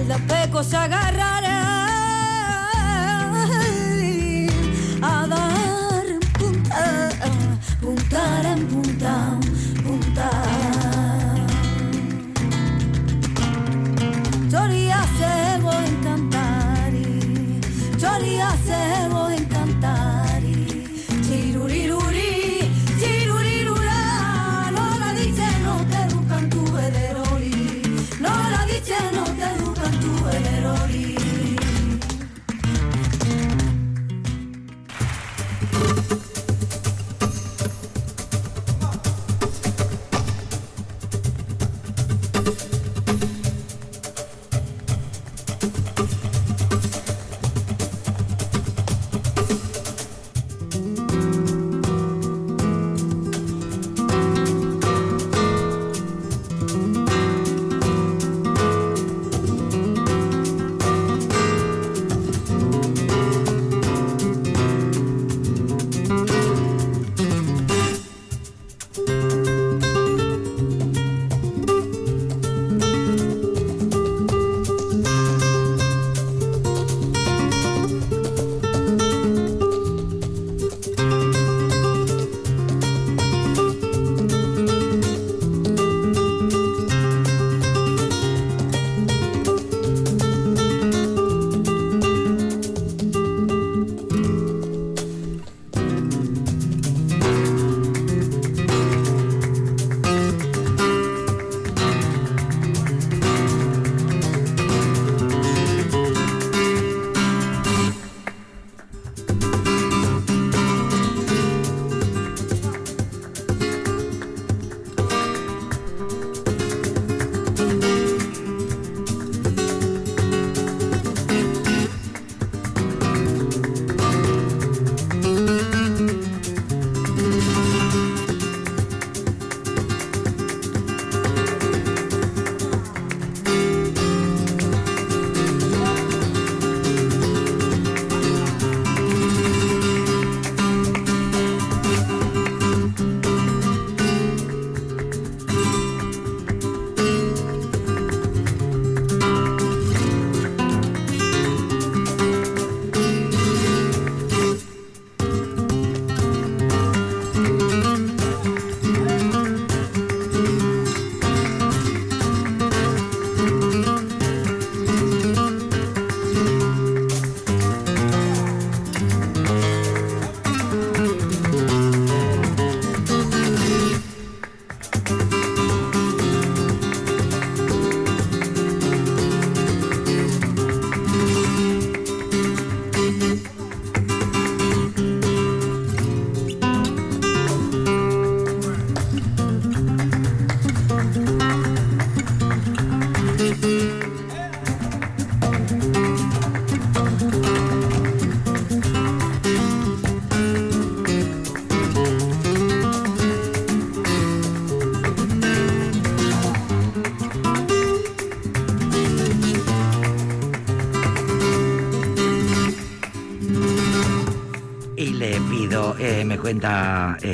al dapeco se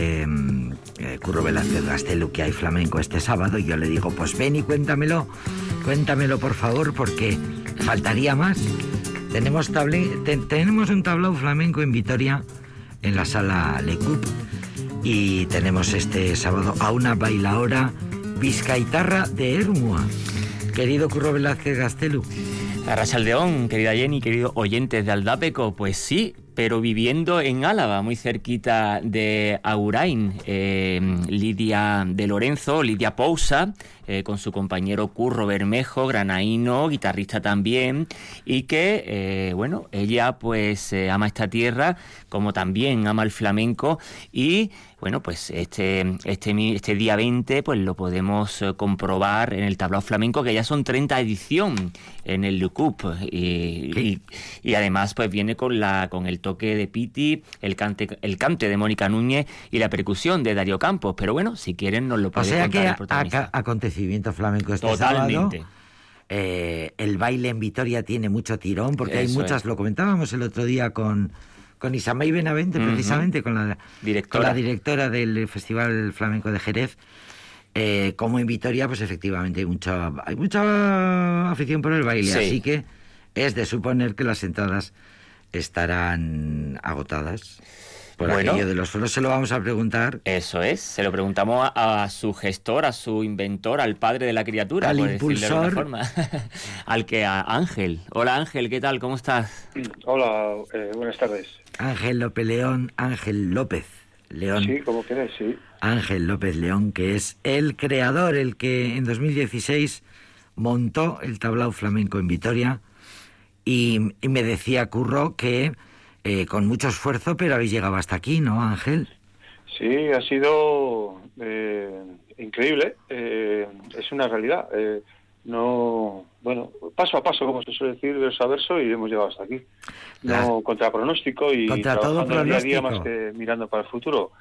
eh, eh, Curro Velázquez Gastelu que hay flamenco este sábado y yo le digo, pues ven y cuéntamelo, cuéntamelo por favor porque faltaría más. Tenemos, un tablao flamenco en Vitoria, en la sala Le Coup, y tenemos este sábado a una bailaora vizcaitarra de Hermua. Querido Curro Velázquez Gastelu, Arrachaldeón, querida Jenny, queridos oyentes de Aldapeco, pues sí, pero viviendo en Álava, muy cerquita de Agurain, eh, Lidia de Lorenzo, Lidia Pousa, eh, con su compañero Curro Bermejo, granaíno, guitarrista también, y que, eh, bueno, ella pues ama esta tierra, como también ama el flamenco, y bueno, pues este, este, este día 20 pues lo podemos comprobar en el tablao flamenco, que ya son 30 edición en el Lucup, y, y, y además pues viene con, la, con el toque de Piti, el cante, el cante de Mónica Núñez y la percusión de Darío Campos, pero bueno, si quieren nos lo o puede sea contar que el a- protagonista. acontecimiento flamenco este Totalmente. sábado. Eh, el baile en Vitoria tiene mucho tirón porque hay muchas, es. lo comentábamos el otro día con, con Isamay Benavente, precisamente, con la, Directora. con la directora del Festival Flamenco de Jerez. eh, como en Vitoria, pues efectivamente hay mucha, hay mucha afición por el baile, Sí. así que es de suponer que las entradas estarán agotadas. Por Bueno. aquello de los foros se lo vamos a preguntar Eso es, se lo preguntamos a, a su gestor, a su inventor, al padre de la criatura, Al por decirlo de alguna impulsor. forma. al que a Ángel. Hola Ángel, ¿qué tal? ¿Cómo estás? Hola, eh, buenas tardes. Ángel López León, Ángel López León. Sí, como quieres, sí. Ángel López León, que es el creador, el que en 2016 montó el tablao flamenco en Vitoria y, y me decía Curro que eh, con mucho esfuerzo, pero habéis llegado hasta aquí, ¿no, Ángel? Sí, ha sido eh, increíble. eh, es una realidad. eh, no, bueno, paso a paso, como se suele decir, verso a verso, y hemos llegado hasta aquí. No contra pronóstico y Contra todo día a día pronóstico. más que mirando para el futuro.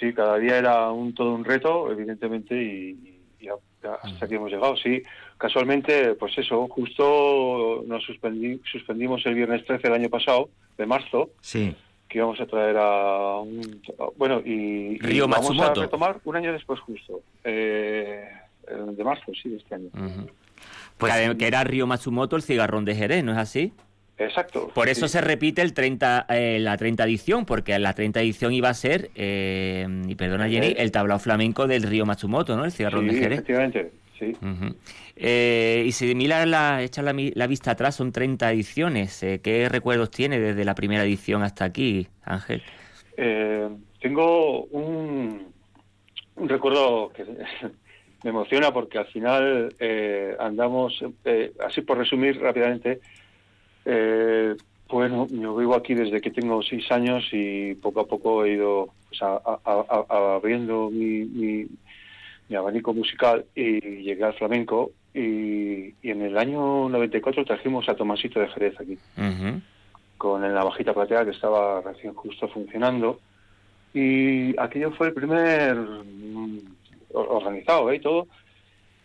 Sí, cada día era un todo un reto, evidentemente, y, y a- hasta aquí hemos llegado. Sí, casualmente, pues eso, justo nos suspendí, suspendimos el viernes 13 del año pasado, de marzo, Sí. que íbamos a traer a un... Bueno, y, y Ryo vamos Matsumoto. a retomar un año después justo, eh, de marzo, sí, de este año. Pues que, que era Río Matsumoto el cigarrón de Jerez, ¿no es así? Exacto. Por eso sí. se repite el 30, eh, la 30 edición, porque la 30 edición iba a ser, eh, y perdona Jenny, el tablao flamenco del Río Matsumoto, ¿no? El cigarrón Sí, de Jerez. efectivamente, sí. Eh, y si mira la, echa la, la vista atrás, son 30 ediciones. ¿Qué recuerdos tiene desde la primera edición hasta aquí, Ángel? Tengo un, un recuerdo que me emociona porque al final andamos, así por resumir rápidamente, eh, bueno, yo vivo aquí desde que tengo seis años y poco a poco he ido pues, a- a- a- a- abriendo mi, mi- mi abanico musical y llegué al flamenco y, y en el año 94 trajimos a Tomasito de Jerez aquí. Con el navajita plateada que estaba recién justo funcionando. Y aquello fue el primer mm, or- organizado ¿eh? y todo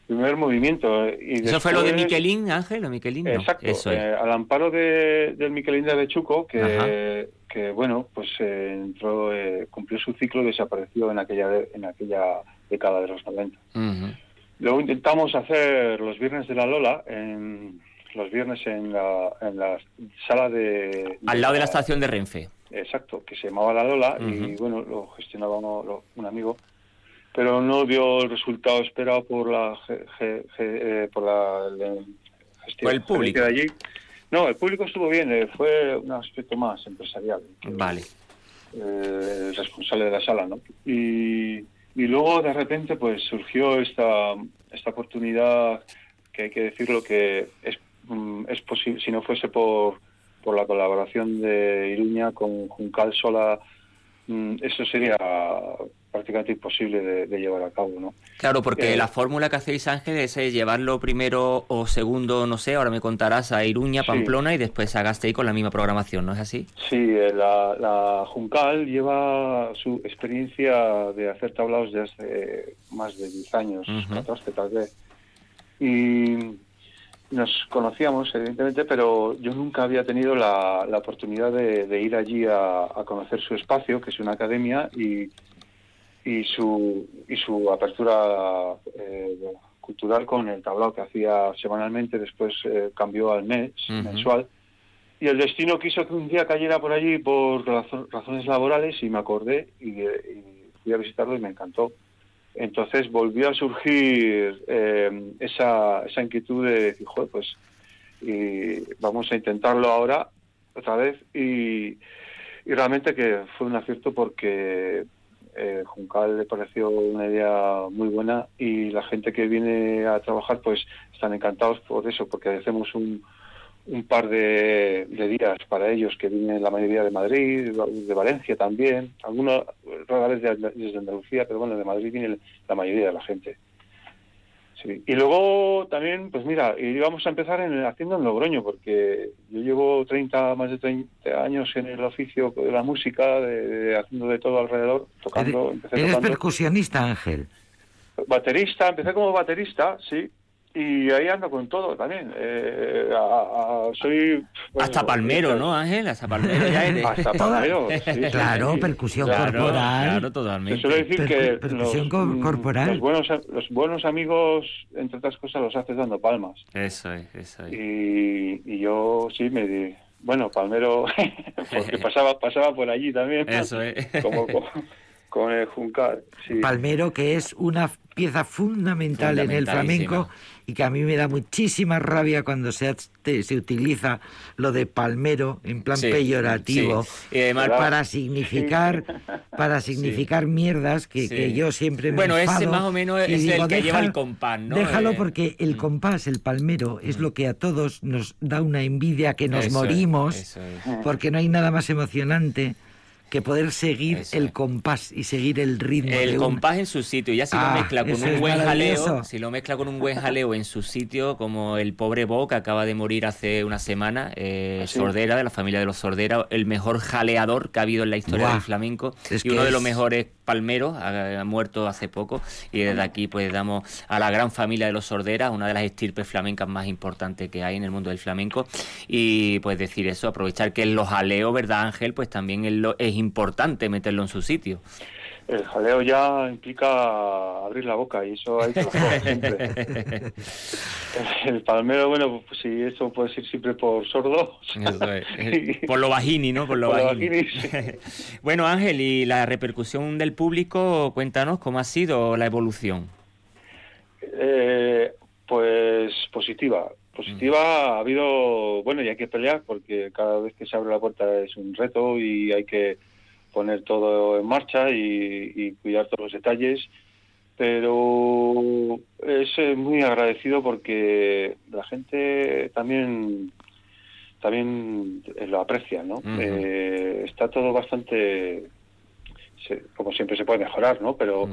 primer movimiento eh, y ¿Eso fue lo de Miquelín, Ángel? ¿O Miquelín? No, exacto Eso es. eh, al amparo de, del Miquelín de Bechuco que, que bueno pues eh, entró eh, cumplió su ciclo y desapareció en aquella en aquella década de los 90 Ujú. Luego intentamos hacer los viernes de la Lola, en, los viernes en la, en la sala de... Al lado de la estación de Renfe. Exacto, que se llamaba La Lola y bueno, lo gestionaba uno- lo- un amigo, pero no dio el resultado esperado por la, ge- eh, por la gestión el público. de allí. No, el público estuvo bien, eh, fue un aspecto más empresarial. Vale. eh, el responsable de la sala, ¿no? Y, y luego de repente pues surgió esta, esta oportunidad que hay que decirlo que es, mm, es posible, si no fuese por, por la colaboración de Iruña con Juncal Sola, eso sería prácticamente imposible de, de llevar a cabo, ¿no? Claro, porque Eh, la fórmula que hacéis, Ángel, es eh, llevarlo primero o segundo, no sé, ahora me contarás, a Iruña, Sí. Pamplona y después a Gasteiz con la misma programación, ¿no es así? Sí, eh, la, la Juncal lleva su experiencia de hacer tablaos desde hace más de 10 años, Ujú. 14 tal vez. Y nos conocíamos, evidentemente, pero yo nunca había tenido la, la oportunidad de, de ir allí a, a conocer su espacio, que es una academia, y, y, su, y su apertura eh, cultural con el tablao que hacía semanalmente, después eh, cambió al mes, mensual. Y el destino quiso que un día cayera por allí por razo- razones laborales y me acordé y, y fui a visitarlo y me encantó. Entonces volvió a surgir eh, esa, esa inquietud de decir, "Joder, pues y vamos a intentarlo ahora otra vez y, y realmente que fue un acierto porque eh, Juncal le pareció una idea muy buena y la gente que viene a trabajar pues están encantados por eso porque hacemos un, un par de, de días para ellos que vienen la mayoría de Madrid, de Valencia también, algunos rara vez de- desde Andalucía, pero bueno, de Madrid viene la mayoría de la gente. Sí. Y luego también, pues mira, íbamos a empezar en, haciendo en Logroño, porque yo llevo 30, más de 30 años en el oficio de la música, de, de- haciendo de todo alrededor, tocando, ¿Eres, empecé eres tocando percusionista, Ángel? baterista, empecé como baterista, sí, y ahí ando con todo también. Eh, a- a- soy... bueno, Hasta palmero, ¿no, Ángel? Hasta palmero ya eres. Hasta palmero, sí, Claro, sí. percusión Claro, corporal. claro, totalmente. suele decir Percu- que percusión los, co- mm, corporal. Los, buenos, los buenos amigos, entre otras cosas, los haces dando palmas. Eso es, eso es. Y, y yo sí me di... Bueno, palmero, porque pasaba pasaba por allí también. Eso es. Como con, con el Juncal. Sí. Palmero, que es una pieza fundamental en el flamenco y que a mí me da muchísima rabia cuando se, se utiliza lo de palmero en plan Sí, peyorativo sí. Y además- para significar para significar mierdas que, Sí. que yo siempre me Bueno, ese más o menos es digo, el que lleva "Deja- el compás, ¿no? Déjalo Eh, porque el compás, el palmero, es lo que a todos nos da una envidia que nos Eso morimos es. porque no hay nada más emocionante que poder seguir Eso el es. compás y seguir el ritmo. de El un- compás en su sitio, ya si Ah, lo mezcla con un buen jaleo, si lo mezcla con un buen jaleo en su sitio, como el pobre Bo que acaba de morir hace una semana, eh, ¿Ah, sí? Sordera, de la familia de los Sordera, el mejor jaleador que ha habido en la historia Buah. del flamenco Es y uno de los es- mejores palmeros, ha, ha muerto hace poco, y desde aquí pues damos a la gran familia de los Sordera, una de las estirpes flamencas más importantes que hay en el mundo del flamenco, y pues decir eso, aprovechar que en los jaleos, ¿verdad Ángel? Pues también es, lo- es importante meterlo en su sitio. El jaleo ya implica abrir la boca y eso hay que hacer siempre. El palmero, bueno, pues sí, eso puede ser siempre por sordo. Es. Por lo bajini, ¿no? Por lo Por bajini. bajini, sí. bueno, Ángel, y la repercusión del público, cuéntanos cómo ha sido la evolución. Eh, pues positiva. Positiva ha habido, bueno, y hay que pelear porque cada vez que se abre la puerta es un reto y hay que poner todo en marcha y, y cuidar todos los detalles. Pero es eh, muy agradecido porque la gente también también eh, lo aprecia, ¿no? Eh, está todo bastante, se- como siempre se puede mejorar, ¿no? Pero.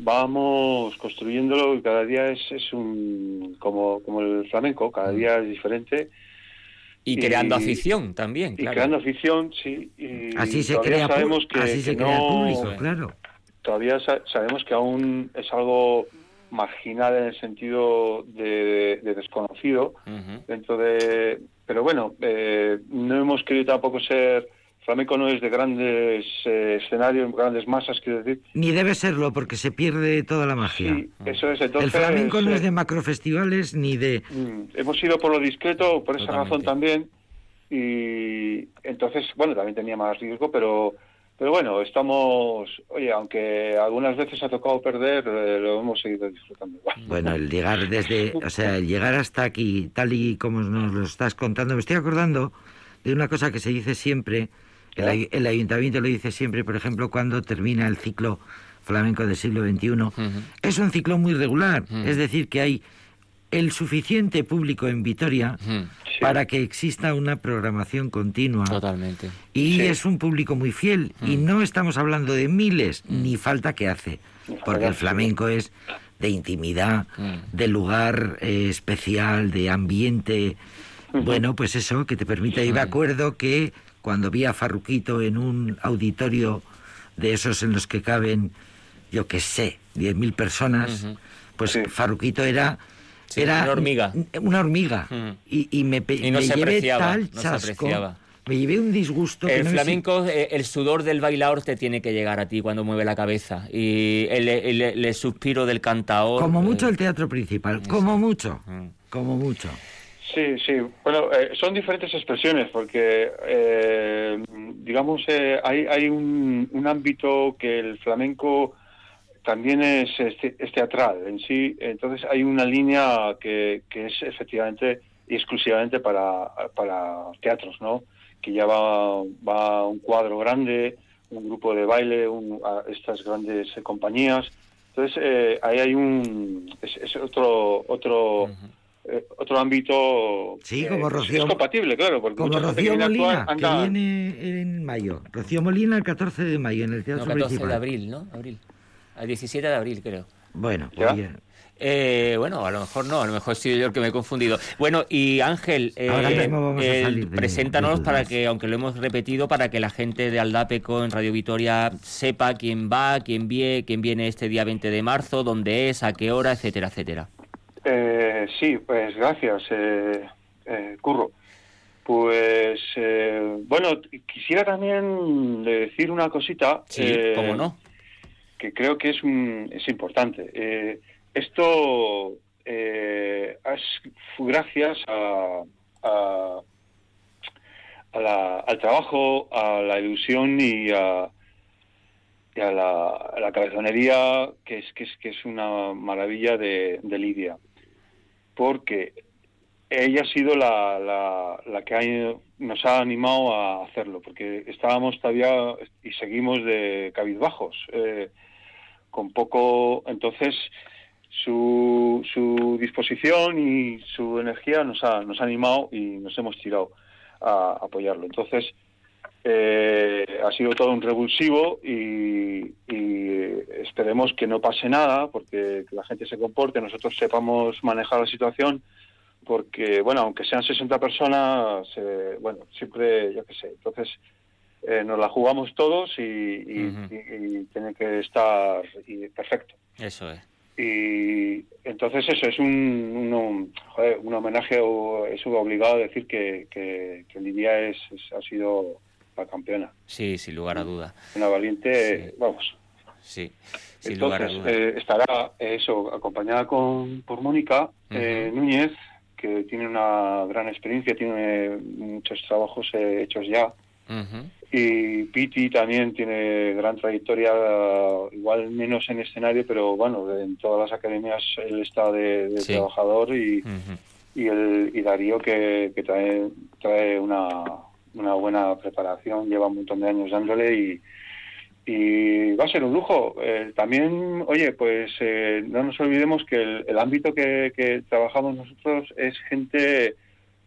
Vamos construyéndolo y cada día es, es un como, como el flamenco, cada día es diferente Y Y- creando afición también, y claro. creando afición, sí. Y Así se todavía crea, sabemos que, así se que crea el público, claro. Todavía sa- sabemos que aún es algo marginal en el sentido de, de desconocido dentro de pero bueno eh, no hemos querido tampoco ser flamenco no es de grandes eh, escenarios grandes masas quiero decir Ni debe serlo porque se pierde toda la magia. sí eso es entonces el flamenco no eh, es de macrofestivales ni de... Mm, hemos ido por lo discreto por esa Totalmente. razón también y entonces bueno también tenía más riesgo pero pero bueno estamos oye aunque algunas veces ha tocado perder eh, lo hemos seguido disfrutando igual Bueno, el llegar desde, o sea, el llegar hasta aquí, tal y como nos lo estás contando, me estoy acordando de una cosa que se dice siempre, el, ayuntamiento lo dice siempre, por ejemplo, cuando termina el ciclo flamenco del siglo XXI, es un ciclo muy regular, es decir, que hay el suficiente público en Vitoria. Sí. para que exista una programación continua. Totalmente. Y Sí. es un público muy fiel. Y no estamos hablando de miles, ni falta que hace. Porque que el flamenco es de intimidad, de lugar eh, especial, de ambiente. Bueno, pues eso, que te permite. Y me acuerdo que cuando vi a Farruquito en un auditorio de esos en los que caben, yo qué sé, 10.000 personas, pues Sí. Farruquito era. Sí, era una hormiga. Una hormiga. Y, y me, Y no me se llevé apreciaba, tal no se chasco. apreciaba. Me llevé un disgusto. que El no flamenco, eh, el sudor del bailador te tiene que llegar a ti cuando mueve la cabeza. Y el, el- el- el suspiro del cantador. Como mucho eh, el teatro principal, como mucho, como mucho. Sí, sí. Bueno, eh, son diferentes expresiones porque, eh, digamos, eh, hay, hay un, un ámbito que el flamenco también es, este- es teatral en sí. Entonces hay una línea que, que es efectivamente y exclusivamente para, para teatros, ¿no? Que ya va, va un cuadro grande, un grupo de baile, un- estas grandes compañías. Entonces eh, ahí hay un es, es otro otro otro ámbito Sí, eh, como es- Rocío- es compatible claro porque Como Rocío que Molina, que viene en mayo. Rocío Molina el 14 de mayo en el No, teatro 14 principal. de abril, ¿no? Abril. Al 17 de abril, creo. Bueno, pues ya. Eh, bueno, a lo mejor no, a lo mejor he sido yo el que me he confundido. Bueno, y Ángel, eh, eh, de- preséntanos de para que, aunque lo hemos repetido, para que la gente de Aldapeco en Radio Vitoria sepa quién va, quién viene, quién viene este día 20 de marzo, dónde es, a qué hora, etcétera, etcétera. Eh, sí, pues gracias, eh, eh, Curro. Pues eh, bueno, quisiera también decir una cosita. Sí, eh, cómo no. que creo que es, un, es importante. Eh, esto eh, es gracias a, a- a la- al trabajo, a la ilusión y a, la, a la cabezonería, que es, que es, que es una maravilla de, de Lidia. Porque ella ha sido la, la, que nos ha animado a hacerlo, porque estábamos todavía y seguimos de cabizbajos, eh, con poco, entonces su, su disposición y su energía nos ha, nos ha animado y nos hemos tirado a apoyarlo. Entonces, eh, ha sido todo un revulsivo y esperemos que no pase nada, porque que la gente se comporte, nosotros sepamos manejar la situación, porque, bueno, aunque sean 60 personas, eh, bueno, siempre, yo qué sé, entonces eh, nos la jugamos todos y, y- Ujú. y- y tiene que estar y perfecto. Eso es. Y entonces eso es un, un, joder, un homenaje o es obligado a decir que, que, que Lidia es, es- ha sido la campeona. Sí, sin lugar a duda. Una valiente, Sí. vamos. Sí, sin lugar a Entonces eh, estará eso acompañada con por Mónica eh, Ujú. Núñez, que tiene una gran experiencia, tiene muchos trabajos eh, hechos ya. Y Piti también tiene gran trayectoria, igual menos en escenario, pero bueno, en todas las academias él está de, de Sí. trabajador y, y, el, y Darío que, que trae, trae una, una buena preparación, lleva un montón de años dándole y, y va a ser un lujo. Eh, también, oye, pues eh, no nos olvidemos que el, el ámbito que, que trabajamos nosotros es gente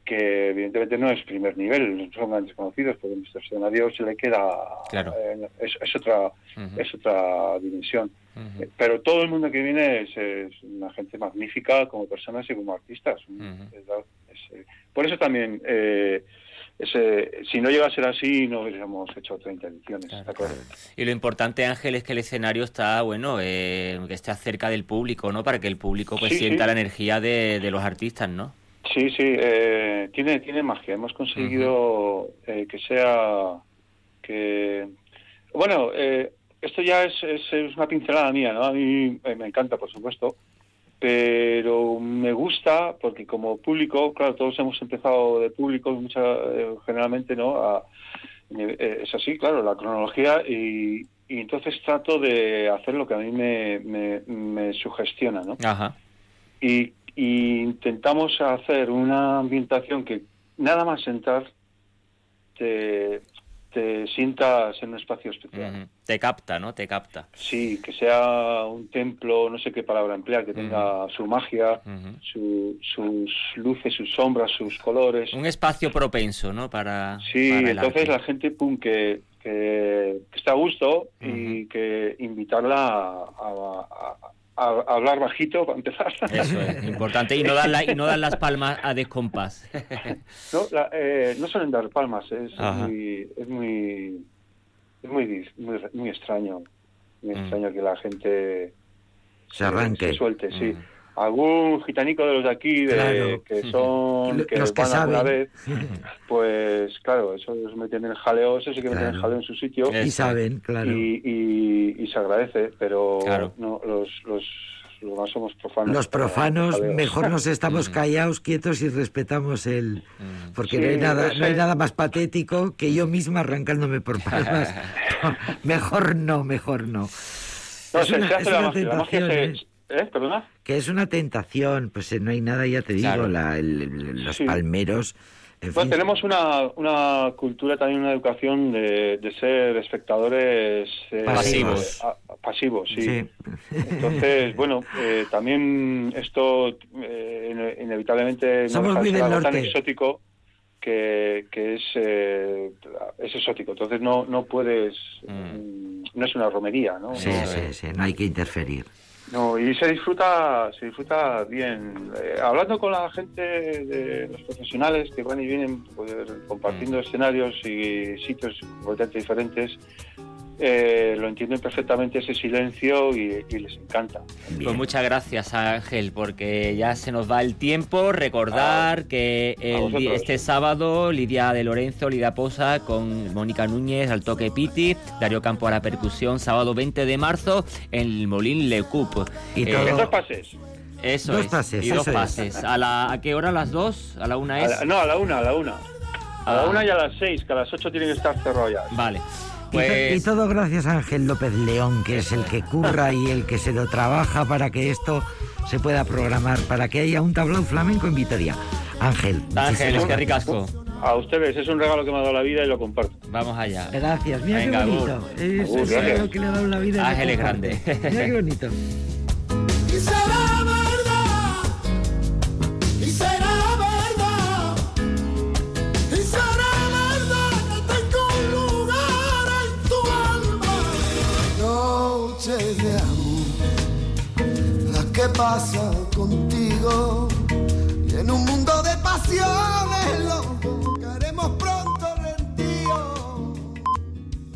que evidentemente no es primer nivel, no son grandes conocidos, porque nuestro escenario se le queda, Claro. eh, es, es otra es otra dimensión. Pero todo el mundo que viene es, es una gente magnífica como personas y como artistas. Es, eh, por eso también, eh, ese, si no llega a ser así, no hubiéramos hecho 30 ediciones. Y lo importante, Ángel, es que el escenario está, bueno, eh, que esté cerca del público, ¿no? Para que el público pues Sí, sienta sí. la energía de, de los artistas, ¿no? Sí, sí, eh, tiene, tiene magia. Hemos conseguido eh, que sea que bueno, eh, esto ya es, es, es una pincelada mía, ¿no? A mí eh, me encanta, por supuesto, pero me gusta porque como público, claro, todos hemos empezado de público, mucha, eh, generalmente, ¿no? A- eh, es así, claro, la cronología y, y entonces trato de hacer lo que a mí me, me, me sugestiona, ¿no? Ajá. y, y intentamos hacer una ambientación que nada más entrar te, te sientas en un espacio especial. Te capta, ¿no? Te capta. Sí, que sea un templo, no sé qué palabra emplear, que tenga su magia, su- sus luces, sus sombras, sus colores. Un espacio propenso, ¿no? Para. Sí, para entonces arte. la gente, pum, que, que, que está a gusto y que invitarla a, a- a- a hablar bajito para empezar. Eso es, importante. Y no dar, la- y no dar las palmas a descompás. No, la- eh, no suelen dar palmas, es Ajá. muy, es muy, es muy, muy, muy extraño, muy Mm. extraño que la gente Se arranque. se suelte, sí. Algún gitanico de los de aquí, de, Claro. que son, que los que van alguna saben. vez, pues claro, eso los meten en jaleo, eso sí que meten en Claro. jaleo en su sitio Y saben, claro. y, y, y se agradece, pero Claro. no, los, los, los más somos profanos. Los para profanos, mejor nos estamos Mm. callados, quietos y respetamos el... Mm. Porque Sí, no, hay nada, no hay nada más patético que yo misma arrancándome por palmas. mejor no, mejor no. No, Es se, una- se hace es la magia, la magia tentación, se- ¿eh? ¿Perdona? Que es una tentación, pues eh, no hay nada, ya te digo, Claro. la- el- el- los Sí. palmeros. en Bueno, fin. tenemos una, una cultura, también una educación de, de ser espectadores eh, Pasivos. a- pasivos, sí. Sí. Entonces, bueno, eh, también esto eh, ine- inevitablemente no Somos muy del algo tan norte. exótico que, que es, eh, es exótico. Entonces no, no puedes, Mm. mm, no es una romería, ¿no? Sí, No, sí, sí, no hay que interferir. No, y se disfruta, se disfruta bien. Eh, hablando con la gente de los profesionales que van y vienen pues, compartiendo Mm. escenarios y sitios completamente diferentes, eh, lo entienden perfectamente ese silencio y, y les encanta. Bien. Pues muchas gracias Ángel, porque ya se nos va el tiempo. Recordar A- que a el, este sábado Lidia de Lorenzo, Lidia Posa con Mónica Núñez al toque piti, Darío Campo a la percusión, sábado 20 de marzo en el Molín Le Coup. Y Eh, todo- Que dos pases. Eso Dos es. pases, y dos eso es. pases. ¿A, la, ¿A qué hora? ¿A las dos? ¿A la una A es? la- no, a la una, a la una. A la Ah. una y a las seis, que a las ocho tienen que estar cerrados ya. Y to- y, Pues todo gracias a Ángel López León, que es el que curra y el que se lo trabaja para que esto se pueda programar, para que haya un tablao flamenco en Vitoria. Ángel, Ángel, es que ricasco. A ustedes, es un regalo que me ha dado la vida y lo comparto. Vamos allá. Gracias, mira Venga, qué bonito. Agur. Es el gracias. regalo que le ha dado la vida. Ángel es grande. Mira qué bonito. Pasa contigo, y en un mundo de los